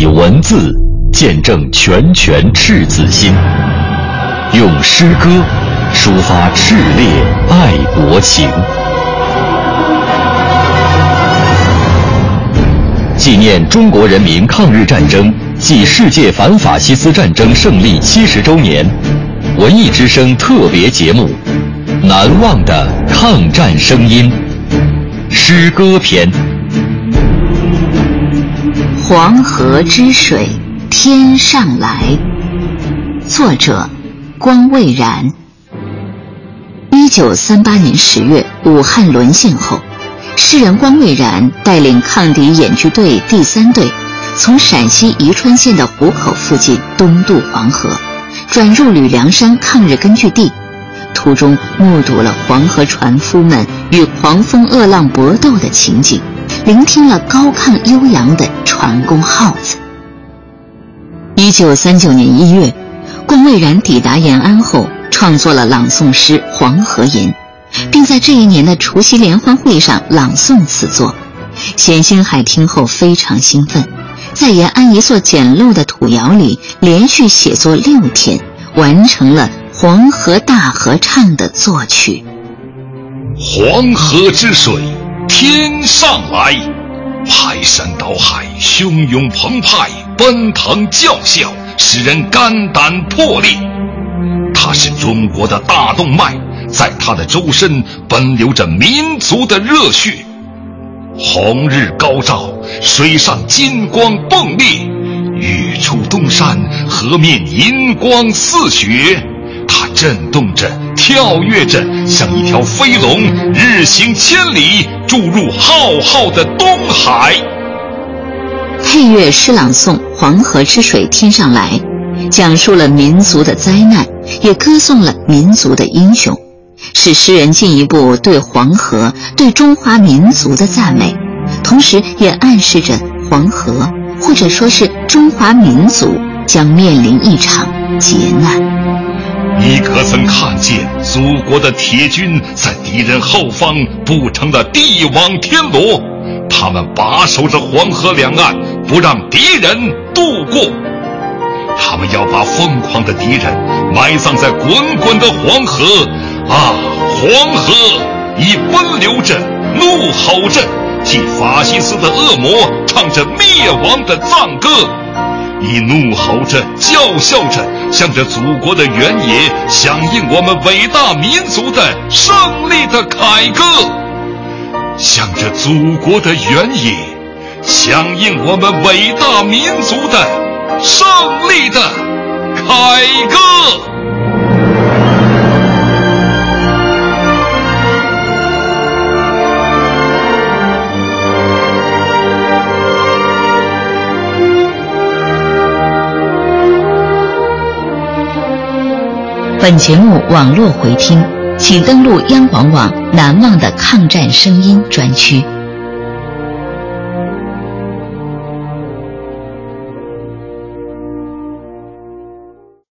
以文字见证拳拳赤子心，用诗歌抒发炽烈爱国情。纪念中国人民抗日战争暨世界反法西斯战争胜利七十周年，文艺之声特别节目《难忘的抗战声音》诗歌篇。黄河之水天上来。作者：光未然。一九三八年十月，武汉沦陷后，诗人光未然带领抗敌演剧队第三队，从陕西宜川县的湖口附近东渡黄河，转入吕梁山抗日根据地。途中目睹了黄河船夫们与狂风恶浪搏斗的情景。聆听了高亢悠扬的船工号子。一九三九年一月，龚蔚然抵达延安后，创作了朗诵诗《黄河吟》，并在这一年的除夕联欢会上朗诵此作。冼星海听后非常兴奋，在延安一座简陋的土窑里连续写作六天，完成了《黄河大合唱》的作曲。黄河之水。天上来，排山倒海，汹涌澎湃，奔腾叫嚣，使人肝胆破裂。它是中国的大动脉，在它的周身奔流着民族的热血。红日高照，水上金光迸裂，日出东山，河面银光似雪。震动着，跳跃着，像一条飞龙，日行千里，注入浩浩的东海。配乐诗朗诵《黄河之水天上来》，讲述了民族的灾难，也歌颂了民族的英雄，是诗人进一步对黄河、对中华民族的赞美，同时也暗示着黄河，或者说是中华民族将面临一场劫难。你可曾看见祖国的铁军在敌人后方布成了地网天罗？他们把守着黄河两岸，不让敌人渡过。他们要把疯狂的敌人埋葬在滚滚的黄河。啊，黄河已奔流着，怒吼着，替法西斯的恶魔唱着灭亡的赞歌。以怒吼着，叫嚣着，向着祖国的原野响应我们伟大民族的胜利的凯歌，向着祖国的原野响应我们伟大民族的胜利的凯歌。本节目网络回听，请登录央广网“难忘的抗战声音”专区。